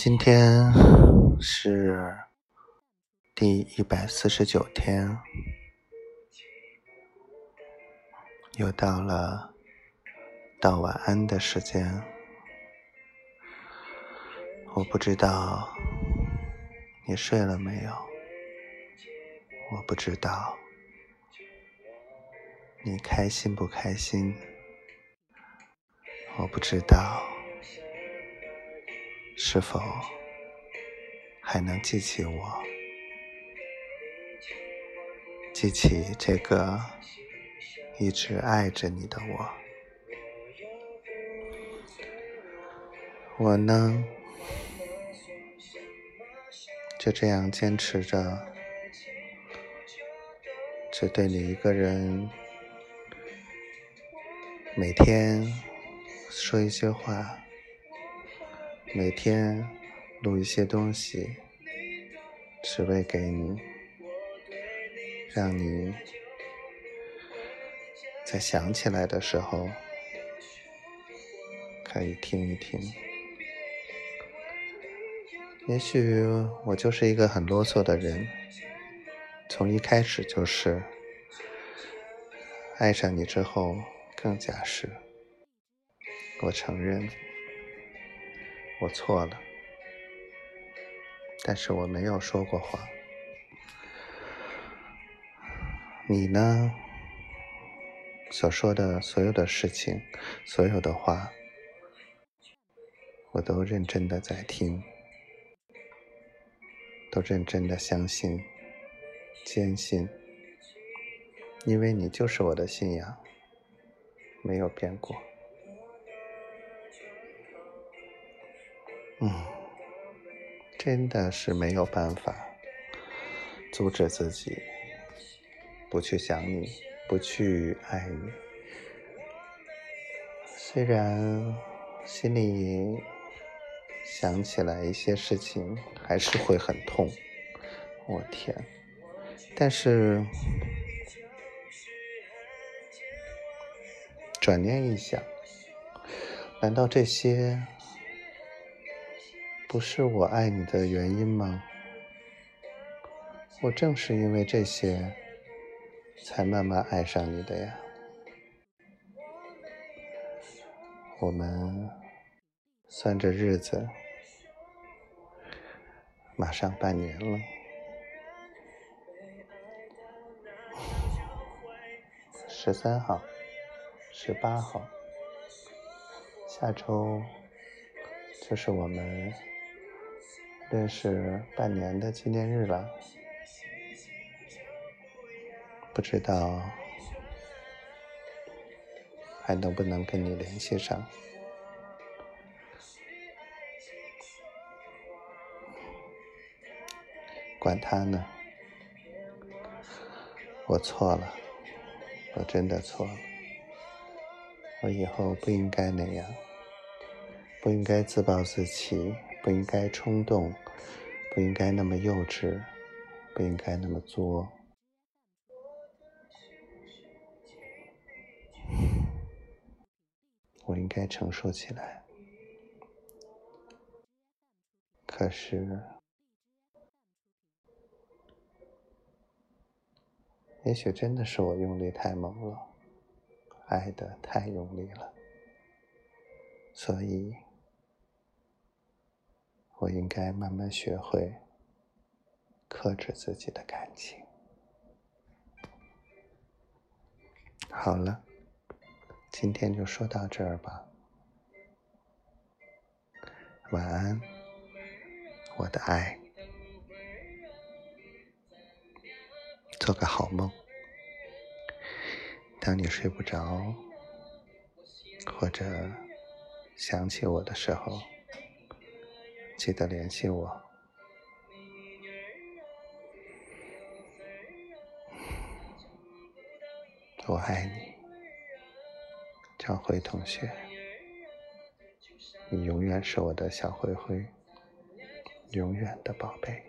今天是第一百四十九天，又到了道晚安的时间。我不知道你睡了没有，我不知道你开心不开心，我不知道。是否还能记起我？记起这个一直爱着你的我？我呢，就这样坚持着，只对你一个人，每天说一些话。每天录一些东西，只为给你，让你在想起来的时候可以听一听。也许我就是一个很啰嗦的人，从一开始就是，爱上你之后更加是，我承认。我错了，但是我没有说过谎。你呢？所说的所有的事情，所有的话，我都认真的在听，都认真的相信、坚信，因为你就是我的信仰，没有变过。嗯，真的是没有办法阻止自己不去想你，不去爱你。虽然心里想起来一些事情还是会很痛，我天！但是转念一想，难道这些？不是我爱你的原因吗？我正是因为这些，才慢慢爱上你的呀。我们算着日子，马上半年了。十三号，十八号，下周就是我们。认识半年的纪念日了，不知道还能不能跟你联系上？管他呢，我错了，我真的错了，我以后不应该那样，不应该自暴自弃。不应该冲动，不应该那么幼稚，不应该那么作。我应该承受起来。可是，也许真的是我用力太猛了，爱的太用力了，所以。我应该慢慢学会克制自己的感情。好了，今天就说到这儿吧。晚安，我的爱，做个好梦。当你睡不着或者想起我的时候。记得联系我，我爱你，张辉同学，你永远是我的小灰灰，永远的宝贝。